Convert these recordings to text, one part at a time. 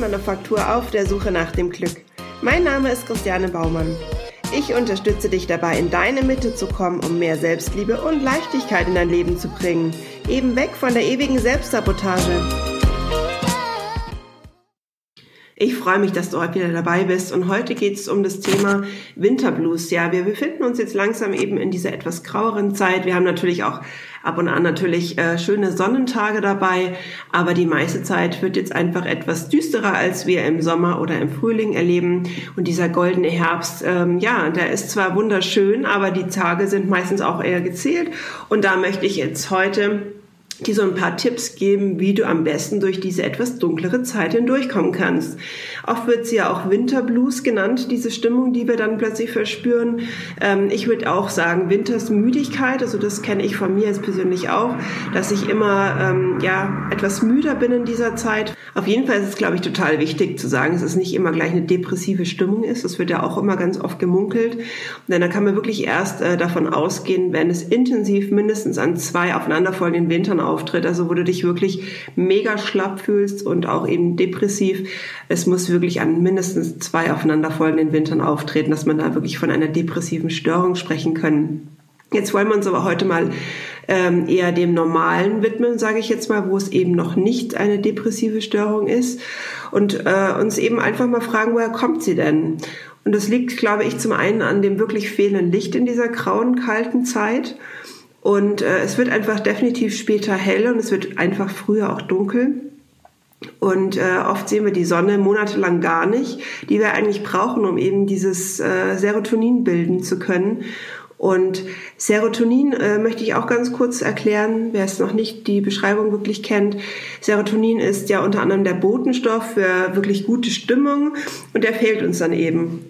Holzmanufaktur auf der Suche nach dem Glück. Mein Name ist Christiane Baumann. Ich unterstütze dich dabei, in deine Mitte zu kommen, um mehr Selbstliebe und Leichtigkeit in dein Leben zu bringen. Eben weg von der ewigen Selbstsabotage. Ich freue mich, dass du heute wieder dabei bist und heute geht es um das Thema Winterblues. Ja, wir befinden uns jetzt langsam eben in dieser etwas graueren Zeit. Wir haben natürlich auch ab und an natürlich äh, schöne Sonnentage dabei, aber die meiste Zeit wird jetzt einfach etwas düsterer, als wir im Sommer oder im Frühling erleben. Und dieser goldene Herbst, ähm, ja, der ist zwar wunderschön, aber die Tage sind meistens auch eher gezählt. Und da möchte ich jetzt heute die so ein paar Tipps geben, wie du am besten durch diese etwas dunklere Zeit hindurchkommen kannst. Oft wird sie ja auch Winterblues genannt, diese Stimmung, die wir dann plötzlich verspüren. Ähm, ich würde auch sagen, Wintersmüdigkeit, also das kenne ich von mir jetzt persönlich auch, dass ich immer ähm, ja etwas müder bin in dieser Zeit. Auf jeden Fall ist es, glaube ich, total wichtig zu sagen, dass es nicht immer gleich eine depressive Stimmung ist. Das wird ja auch immer ganz oft gemunkelt. Denn da kann man wirklich erst äh, davon ausgehen, wenn es intensiv mindestens an zwei aufeinanderfolgenden Wintern auftritt, also wo du dich wirklich mega schlapp fühlst und auch eben depressiv. Es muss wirklich an mindestens zwei aufeinanderfolgenden Wintern auftreten, dass man da wirklich von einer depressiven Störung sprechen können. Jetzt wollen wir uns aber heute mal ähm, eher dem Normalen widmen, sage ich jetzt mal, wo es eben noch nicht eine depressive Störung ist und äh, uns eben einfach mal fragen, woher kommt sie denn? Und das liegt, glaube ich, zum einen an dem wirklich fehlenden Licht in dieser grauen, kalten Zeit. Und äh, es wird einfach definitiv später hell und es wird einfach früher auch dunkel. Und äh, oft sehen wir die Sonne monatelang gar nicht, die wir eigentlich brauchen, um eben dieses äh, Serotonin bilden zu können. Und Serotonin äh, möchte ich auch ganz kurz erklären, wer es noch nicht die Beschreibung wirklich kennt. Serotonin ist ja unter anderem der Botenstoff für wirklich gute Stimmung und der fehlt uns dann eben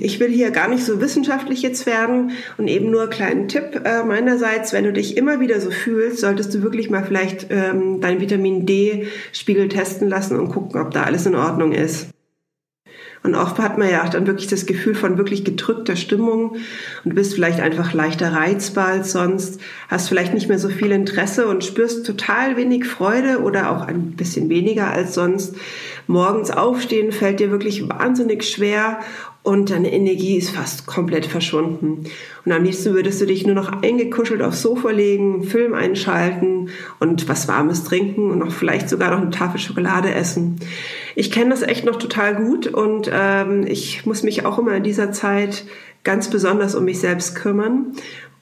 ich will hier gar nicht so wissenschaftlich jetzt werden und eben nur einen kleinen Tipp äh, meinerseits, wenn du dich immer wieder so fühlst, solltest du wirklich mal vielleicht ähm, deinen Vitamin D-Spiegel testen lassen und gucken, ob da alles in Ordnung ist. Und oft hat man ja auch dann wirklich das Gefühl von wirklich gedrückter Stimmung und bist vielleicht einfach leichter reizbar als sonst, hast vielleicht nicht mehr so viel Interesse und spürst total wenig Freude oder auch ein bisschen weniger als sonst. Morgens aufstehen fällt dir wirklich wahnsinnig schwer und deine Energie ist fast komplett verschwunden. Und am liebsten würdest du dich nur noch eingekuschelt aufs Sofa legen, Film einschalten und was Warmes trinken und noch vielleicht sogar noch eine Tafel Schokolade essen. Ich kenne das echt noch total gut und ähm, ich muss mich auch immer in dieser Zeit ganz besonders um mich selbst kümmern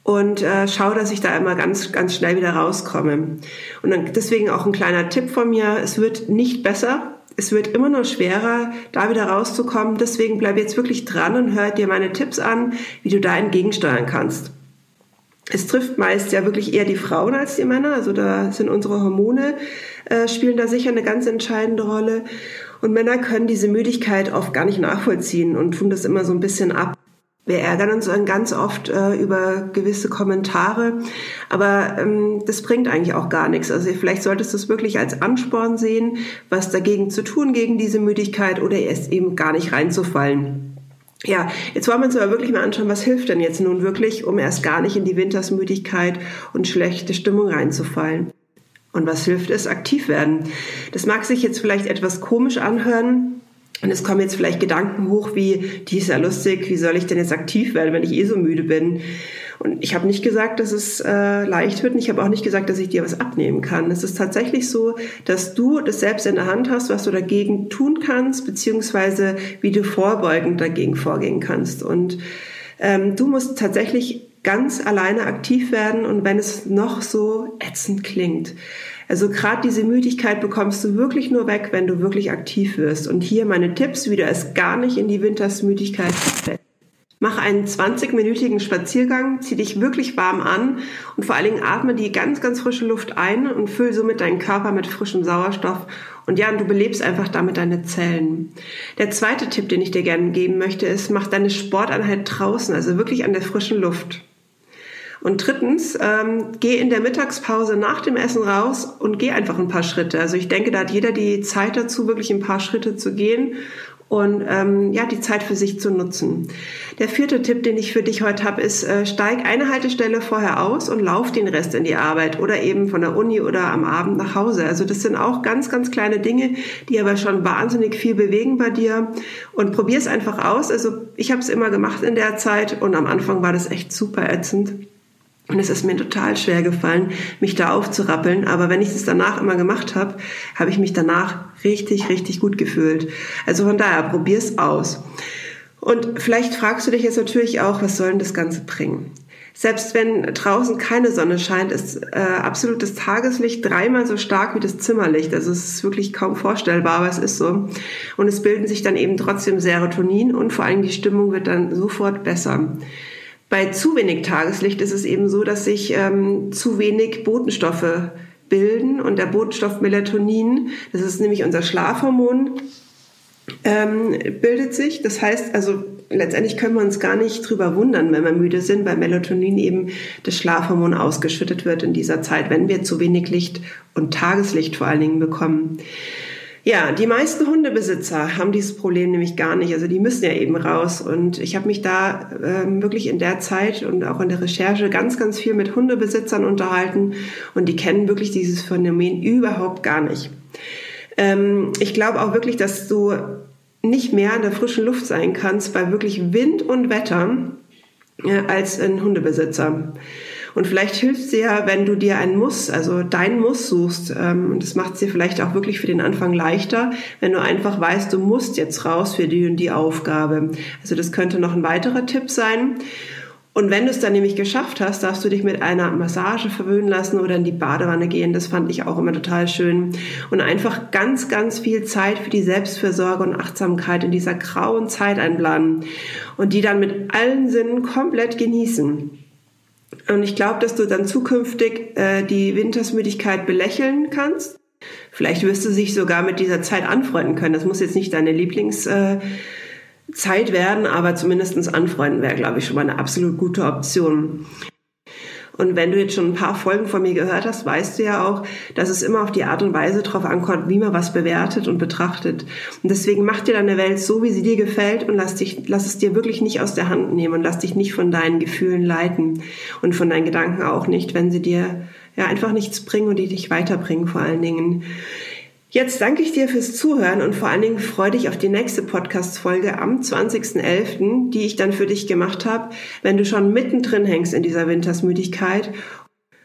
und äh, schaue, dass ich da immer ganz, ganz schnell wieder rauskomme. Und dann deswegen auch ein kleiner Tipp von mir, es wird nicht besser, es wird immer nur schwerer, da wieder rauszukommen. Deswegen bleib jetzt wirklich dran und hör dir meine Tipps an, wie du da entgegensteuern kannst. Es trifft meist ja wirklich eher die Frauen als die Männer. Also da sind unsere Hormone, äh, spielen da sicher eine ganz entscheidende Rolle. Und Männer können diese Müdigkeit oft gar nicht nachvollziehen und tun das immer so ein bisschen ab. Wir ärgern uns dann ganz oft äh, über gewisse Kommentare, aber ähm, das bringt eigentlich auch gar nichts. Also vielleicht solltest du es wirklich als Ansporn sehen, was dagegen zu tun gegen diese Müdigkeit oder erst eben gar nicht reinzufallen. Ja, jetzt wollen wir uns aber wirklich mal anschauen, was hilft denn jetzt nun wirklich, um erst gar nicht in die Wintersmüdigkeit und schlechte Stimmung reinzufallen. Und was hilft es? Aktiv werden. Das mag sich jetzt vielleicht etwas komisch anhören, und es kommen jetzt vielleicht Gedanken hoch wie, die ist ja lustig, wie soll ich denn jetzt aktiv werden, wenn ich eh so müde bin? Und ich habe nicht gesagt, dass es äh, leicht wird und ich habe auch nicht gesagt, dass ich dir was abnehmen kann. Es ist tatsächlich so, dass du das selbst in der Hand hast, was du dagegen tun kannst, beziehungsweise wie du vorbeugend dagegen vorgehen kannst. Und ähm, du musst tatsächlich ganz alleine aktiv werden und wenn es noch so ätzend klingt. Also gerade diese Müdigkeit bekommst du wirklich nur weg, wenn du wirklich aktiv wirst. Und hier meine Tipps, wie du es gar nicht in die Wintersmüdigkeit fällt. Mach einen 20-minütigen Spaziergang, zieh dich wirklich warm an und vor allen Dingen atme die ganz, ganz frische Luft ein und füll somit deinen Körper mit frischem Sauerstoff. Und ja, und du belebst einfach damit deine Zellen. Der zweite Tipp, den ich dir gerne geben möchte, ist, mach deine Sporteinheit draußen, also wirklich an der frischen Luft. Und drittens, ähm, geh in der Mittagspause nach dem Essen raus und geh einfach ein paar Schritte. Also ich denke, da hat jeder die Zeit dazu, wirklich ein paar Schritte zu gehen. und ähm, ja, die Zeit für sich zu nutzen. Der vierte Tipp, den ich für dich heute habe, ist, äh, steig eine Haltestelle vorher aus und lauf den Rest in die Arbeit oder eben von der Uni oder am Abend nach Hause. Also das sind auch ganz, ganz kleine Dinge, die aber schon wahnsinnig viel bewegen bei dir. Und probier es einfach aus. Also ich habe es immer gemacht in der Zeit und am Anfang war das echt super ätzend. Und es ist mir total schwer gefallen, mich da aufzurappeln. Aber wenn ich es danach immer gemacht habe, habe ich mich danach richtig, richtig gut gefühlt. Also von daher, probier's aus. Und vielleicht fragst du dich jetzt natürlich auch, was soll denn das Ganze bringen? Selbst wenn draußen keine Sonne scheint, ist äh, absolutes Tageslicht dreimal so stark wie das Zimmerlicht. Also es ist wirklich kaum vorstellbar, aber es ist so. Und es bilden sich dann eben trotzdem Serotonin und vor allem die Stimmung wird dann sofort besser. Bei zu wenig Tageslicht ist es eben so, dass sich ähm, zu wenig Botenstoffe bilden und der Botenstoff Melatonin, das ist nämlich unser Schlafhormon, ähm, bildet sich. Das heißt also, letztendlich können wir uns gar nicht drüber wundern, wenn wir müde sind, weil Melatonin eben das Schlafhormon ausgeschüttet wird in dieser Zeit, wenn wir zu wenig Licht und Tageslicht vor allen Dingen bekommen. Ja, die meisten Hundebesitzer haben dieses Problem nämlich gar nicht. Also die müssen ja eben raus. Und ich habe mich da äh, wirklich in der Zeit und auch in der Recherche ganz, ganz viel mit Hundebesitzern unterhalten. Und die kennen wirklich dieses Phänomen überhaupt gar nicht. Ähm, ich glaube auch wirklich, dass du nicht mehr in der frischen Luft sein kannst bei wirklich Wind und Wetter äh, als ein Hundebesitzer. Und vielleicht hilft es dir, wenn du dir einen Muss, also deinen Muss suchst. Ähm, und das macht es dir vielleicht auch wirklich für den Anfang leichter, wenn du einfach weißt, du musst jetzt raus für die und die Aufgabe. Also das könnte noch ein weiterer Tipp sein. Und wenn du es dann nämlich geschafft hast, darfst du dich mit einer Massage verwöhnen lassen oder in die Badewanne gehen. Das fand ich auch immer total schön. Und einfach ganz, ganz viel Zeit für die Selbstfürsorge und Achtsamkeit in dieser grauen Zeit einplanen und die dann mit allen Sinnen komplett genießen. Und ich glaube, dass du dann zukünftig äh, die Wintersmüdigkeit belächeln kannst. Vielleicht wirst du dich sogar mit dieser Zeit anfreunden können. Das muss jetzt nicht deine Lieblingszeit äh, werden, aber zumindestens anfreunden wäre, glaube ich, schon mal eine absolut gute Option. Und wenn du jetzt schon ein paar Folgen von mir gehört hast, weißt du ja auch, dass es immer auf die Art und Weise drauf ankommt, wie man was bewertet und betrachtet. Und deswegen mach dir deine Welt so, wie sie dir gefällt und lass dich, lass es dir wirklich nicht aus der Hand nehmen und lass dich nicht von deinen Gefühlen leiten und von deinen Gedanken auch nicht, wenn sie dir ja einfach nichts bringen und die dich weiterbringen vor allen Dingen. Jetzt danke ich dir fürs Zuhören und vor allen Dingen freue dich auf die nächste Podcast-Folge am 20.11., die ich dann für dich gemacht habe, wenn du schon mittendrin hängst in dieser Wintersmüdigkeit.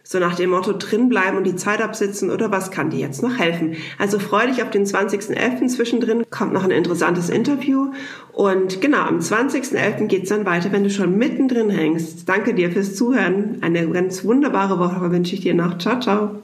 So nach dem Motto drinbleiben und die Zeit absitzen oder was kann dir jetzt noch helfen? Also freue dich auf den 20.11. Zwischendrin kommt noch ein interessantes Interview und genau, am 20.11. geht's dann weiter, wenn du schon mittendrin hängst. Danke dir fürs Zuhören. Eine ganz wunderbare Woche wünsche ich dir noch. Ciao, ciao.